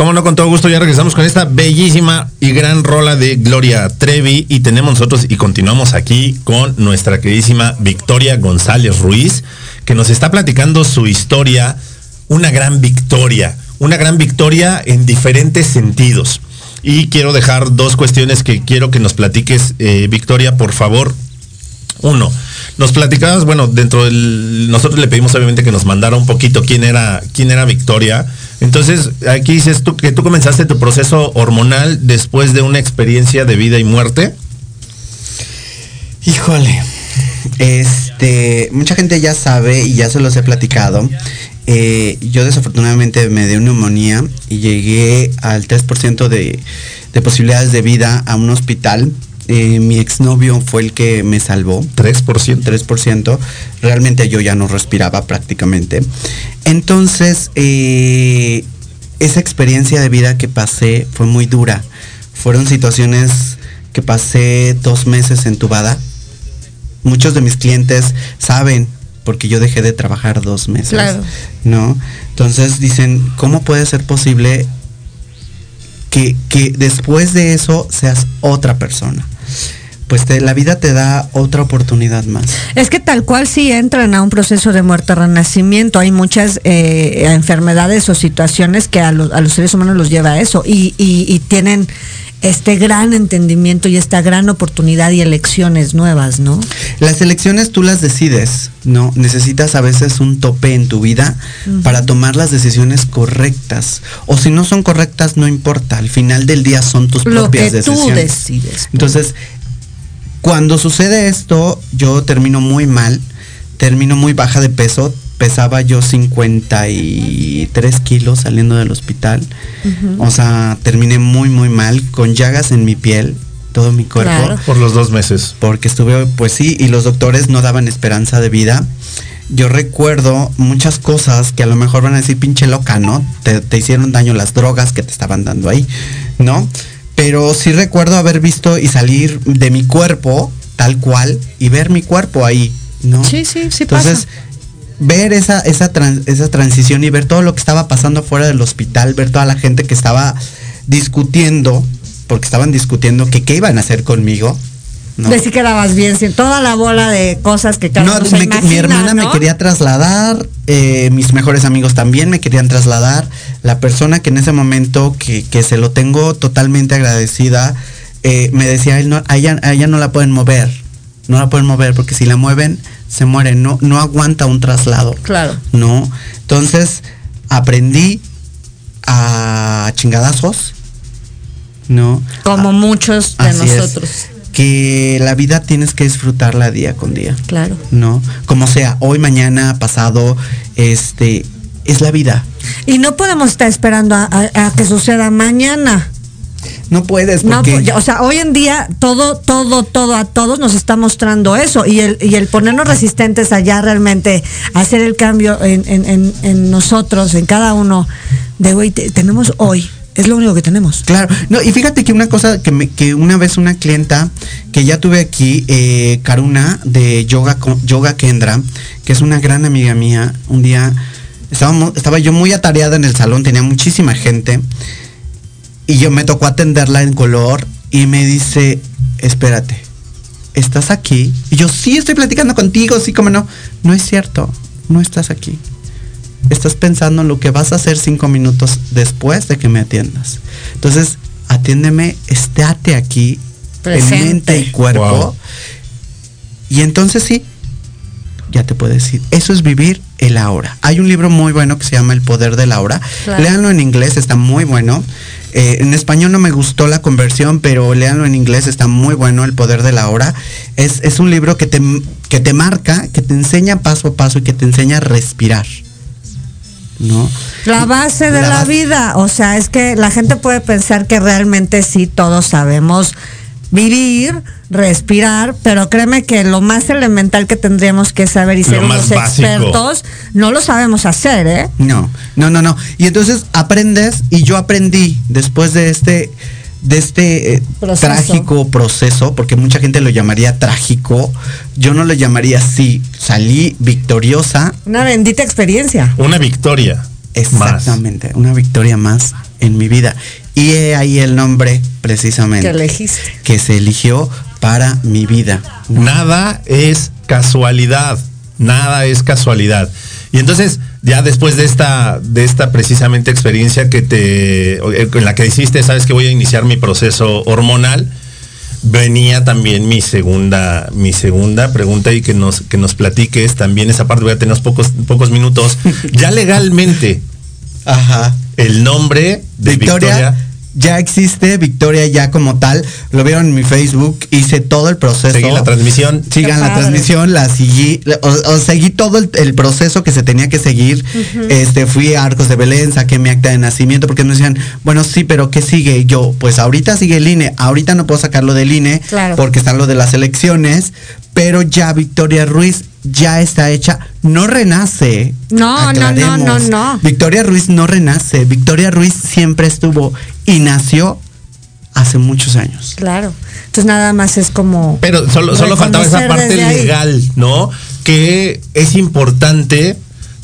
Como no, con todo gusto, ya regresamos con esta bellísima y gran rola de Gloria Trevi y tenemos nosotros y continuamos aquí con nuestra queridísima Victoria González Ruiz, que nos está platicando su historia, una gran victoria, una gran victoria en diferentes sentidos. Y quiero dejar dos cuestiones que quiero que nos platiques, eh, Victoria, por favor. Uno, nos platicabas, bueno, dentro del. Nosotros le pedimos obviamente que nos mandara un poquito quién era, quién era Victoria. Entonces, aquí dices tú que tú comenzaste tu proceso hormonal después de una experiencia de vida y muerte. Híjole. Este, mucha gente ya sabe y ya se los he platicado. Eh, yo desafortunadamente me dio neumonía y llegué al 3% de, de posibilidades de vida a un hospital. Eh, mi exnovio fue el que me salvó. 3%. 3%. Realmente yo ya no respiraba prácticamente. Entonces, eh, esa experiencia de vida que pasé fue muy dura. Fueron situaciones que pasé dos meses entubada. Muchos de mis clientes saben porque yo dejé de trabajar dos meses. Claro. ¿No? Entonces dicen, ¿cómo puede ser posible que, que después de eso seas otra persona? Pues la vida te da otra oportunidad más. Es que tal cual sí entran a un proceso de muerte-renacimiento. Hay muchas eh, enfermedades o situaciones que a, los- a los seres humanos los lleva a eso y- y tienen este gran entendimiento y esta gran oportunidad y elecciones nuevas, ¿no? Las elecciones tú las decides, ¿no? Necesitas a veces un tope en tu vida para tomar las decisiones correctas. O si no son correctas, no importa. Al final del día son tus Lo propias que tú decisiones. decides. Entonces, cuando sucede esto, yo termino muy mal, termino muy baja de peso. Pesaba yo 53 kilos saliendo del hospital. O sea, terminé muy, muy mal, con llagas en mi piel, todo mi cuerpo. Claro. Por los dos meses. Porque estuve, pues sí, y los doctores no daban esperanza de vida. Yo recuerdo muchas cosas que a lo mejor van a decir pinche loca, ¿no? Te, te hicieron daño las drogas que te estaban dando ahí, ¿no? Pero sí recuerdo haber visto y salir de mi cuerpo tal cual y ver mi cuerpo ahí, ¿no? Sí, sí, sí Entonces, ver esa, esa, esa transición y ver todo lo que estaba pasando fuera del hospital, ver toda la gente que estaba discutiendo, porque estaban discutiendo que qué iban a hacer conmigo. ¿no? De sí quedabas bien, sin toda la bola de cosas que cada No, me- imagina, mi hermana me quería trasladar, eh, mis mejores amigos también me querían trasladar. La persona que en ese momento, que, que se lo tengo totalmente agradecida, eh, me decía, él no, a, ella, a ella no la pueden mover, no la pueden mover porque si la mueven se muere, no, no aguanta un traslado. Claro. ¿no? Entonces aprendí a chingadazos, ¿no? Como muchos de es. nosotros. Que la vida tienes que disfrutarla día con día. Claro. ¿No? Como sea, hoy, mañana, pasado, este, es la vida. Y no podemos estar esperando a, a- a que suceda mañana. No puedes No, porque pues, o sea, hoy en día todo, todo, todo a todos nos está mostrando eso. Y el, y el ponernos resistentes allá realmente hacer el cambio en, en- en- en nosotros, en cada uno, de güey, te- tenemos hoy, es lo único que tenemos. Claro, no, y fíjate que una cosa que, me, que una vez una clienta que ya tuve aquí, eh, Karuna de Yoga, Yoga Kendra, que es una gran amiga mía, un día estábamos, estaba yo muy atareada en el salón, tenía muchísima gente, y yo me tocó atenderla en color y me dice, espérate, ¿estás aquí? Y yo, sí, estoy platicando contigo, sí, como no. No es cierto, no estás aquí. Estás pensando en lo que vas a hacer cinco minutos después de que me atiendas. Entonces, atiéndeme, estate aquí, Presente. en mente y cuerpo. Wow. Y entonces sí, ya te puedo decir, eso es vivir el ahora. Hay un libro muy bueno que se llama El Poder del Ahora. Claro. Léanlo en inglés, está muy bueno. Eh, en español no me gustó la conversión, pero léanlo en inglés, está muy bueno, El Poder de la Hora. Es, es un libro que te, que te marca, que te enseña paso a paso y que te enseña a respirar. ¿No? La base de La la, base- vida, o sea, es que la gente puede pensar que realmente sí todos sabemos vivir, respirar, pero créeme que lo más elemental que tendríamos que saber y Lo ser más unos expertos, no lo sabemos hacer, ¿eh? No, no, no, no. Y entonces aprendes y yo aprendí después de este de este eh, Proceso. trágico proceso, porque mucha gente lo llamaría trágico, yo no lo llamaría así. Salí victoriosa, Una bendita experiencia. Una victoria. exactamente, una victoria más en mi vida. Y he ahí el nombre precisamente Que elegiste. que se eligió para mi vida. Nada es casualidad. Nada es casualidad. Y entonces, ya después de esta, de esta precisamente experiencia que te, en la que hiciste, sabes que voy a iniciar mi proceso hormonal, venía también mi segunda, mi segunda pregunta y que nos, que nos platiques también esa parte, voy a tener unos pocos, pocos minutos. Ya legalmente, Ajá. El nombre de Victoria, Victoria, ya existe, Victoria ya como tal. Lo vieron en mi Facebook, hice todo el proceso. seguí la transmisión. Sigan la transmisión, la seguí, o, o seguí todo el, el proceso que se tenía que seguir. Este, fui a Arcos de Belén, saqué mi acta de nacimiento, porque me decían, bueno, sí, pero ¿qué sigue? Y yo, pues ahorita sigue el INE, ahorita no puedo sacarlo del INE, Claro. porque están lo de las elecciones, pero ya Victoria Ruiz ya está hecha, no renace. No, no, no, no, no. Victoria Ruiz no renace, Victoria Ruiz siempre estuvo y nació hace muchos años. Claro. Entonces nada más es como. Pero solo, solo faltaba esa parte ahí. legal, ¿no? Que es importante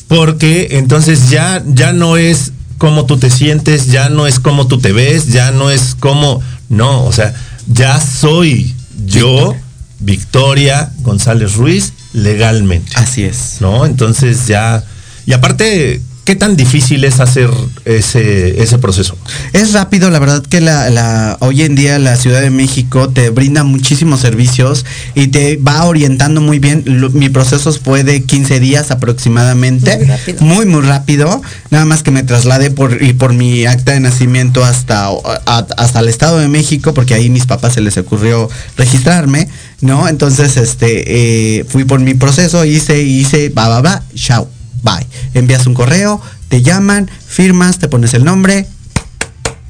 porque entonces ya, ya no es cómo tú te sientes, ya no es cómo tú te ves, ya no es cómo. No, o sea, ya soy yo, Victoria González Ruiz, legalmente. Así es. ¿No? Entonces ya. Y aparte, ¿qué tan difícil es hacer ese, ese proceso? Es rápido, la verdad que la, la- hoy en día la Ciudad de México te brinda muchísimos servicios y te va orientando muy bien. Lo- mi proceso fue de 15 días aproximadamente. Muy rápido. Muy, muy rápido. Nada más que me trasladé por, y por mi acta de nacimiento hasta, a- hasta el Estado de México, porque ahí mis papás se les ocurrió registrarme, ¿no? Entonces, este, eh, fui por mi proceso, hice, hice, va, va, va, chao, bye. Envías un correo, te llaman, firmas, te pones el nombre,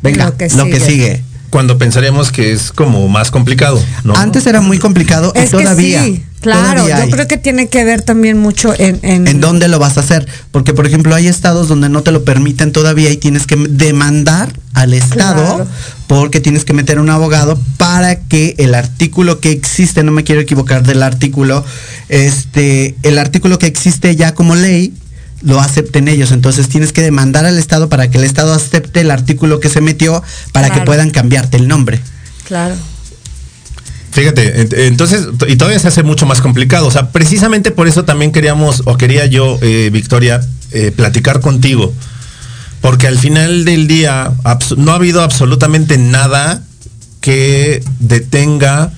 venga, Lo que lo que sigue. Cuando pensaríamos que es como más complicado, ¿no? Antes era muy complicado y Es todavía. que sí, claro. todavía Yo hay. creo que tiene que ver también mucho en. En, ¿En dónde lo vas a hacer? Porque, por ejemplo, hay estados donde no te lo permiten todavía y tienes que demandar al estado Claro. porque tienes que meter un abogado para que el artículo que existe, no me quiero equivocar del artículo, este, el artículo que existe ya como ley lo acepten ellos. Entonces tienes que demandar al estado para que el estado acepte el artículo que se metió para que puedan cambiarte el nombre. Claro. Fíjate, ent- entonces, y todavía se hace mucho más complicado. O sea, precisamente por eso también queríamos, o quería yo, eh, Victoria, eh, platicar contigo. Porque al final del día no ha habido absolutamente nada que detenga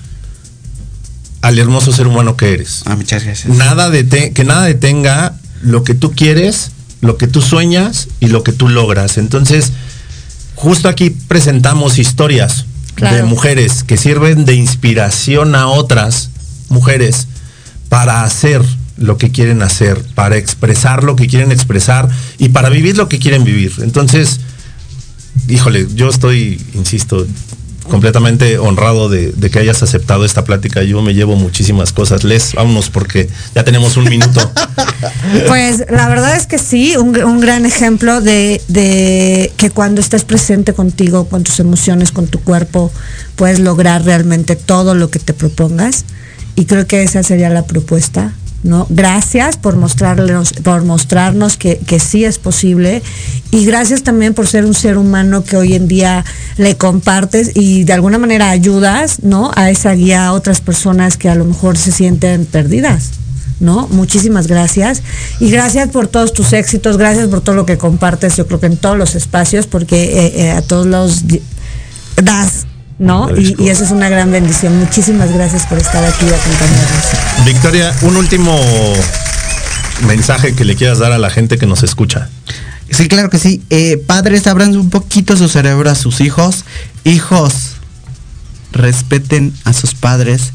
al hermoso ser humano que eres. Ah, muchas gracias. Nada que nada detenga lo que tú quieres, lo que tú sueñas y lo que tú logras. Entonces, justo aquí presentamos historias de mujeres que sirven de inspiración a otras mujeres para hacer lo que quieren hacer, para expresar lo que quieren expresar y para vivir lo que quieren vivir. Entonces, híjole, yo estoy, insisto, completamente honrado de, que hayas aceptado esta plática. Yo me llevo muchísimas cosas. Les, vámonos porque ya tenemos un minuto. Pues la verdad es que sí, un, gr- un gran ejemplo de, de que cuando estés presente contigo, con tus emociones, con tu cuerpo, puedes lograr realmente todo lo que te propongas. Y creo que esa sería la propuesta. ¿No? Gracias por mostrarnos, por mostrarnos que, que sí es posible y gracias también por ser un ser humano que hoy en día le compartes y de alguna manera ayudas ¿no? a esa guía a otras personas que a lo mejor se sienten perdidas. ¿no? Muchísimas gracias. Y gracias por todos tus éxitos, gracias por todo lo que compartes, yo creo que en todos los espacios, porque eh, eh, a todos los das, ¿no? Y, y eso es una gran bendición. Muchísimas gracias por estar aquí y acompañarnos. Victoria, un último mensaje que le quieras dar a la gente que nos escucha. Sí, claro que sí. Eh, padres, abran un poquito su cerebro a sus hijos. Hijos, respeten a sus padres,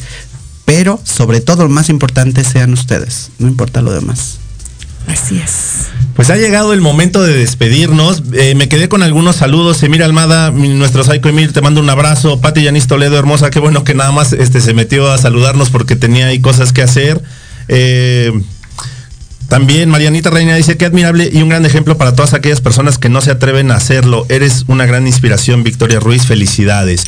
pero sobre todo lo más importante sean ustedes. No importa lo demás. Así es. Pues ha llegado el momento de despedirnos. Eh, me quedé con algunos saludos. Emir Almada, nuestro Psycho Emir, te mando un abrazo. Pati Yanis Toledo, hermosa, qué bueno que nada más este, se metió a saludarnos porque tenía ahí cosas que hacer. Eh, también Marianita Reina dice que admirable y un gran ejemplo para todas aquellas personas que no se atreven a hacerlo. Eres una gran inspiración, Victoria Ruiz. Felicidades.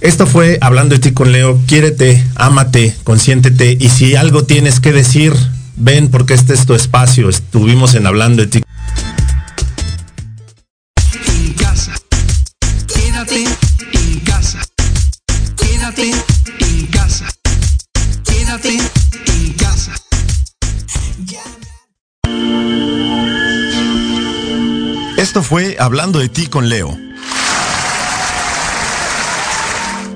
Esto fue Hablando de ti con Leo. Quiérete, ámate, consiéntete. Y si algo tienes que decir, Ven porque este es tu espacio. Estuvimos en hablando de ti. Esto fue Hablando de ti con Leo.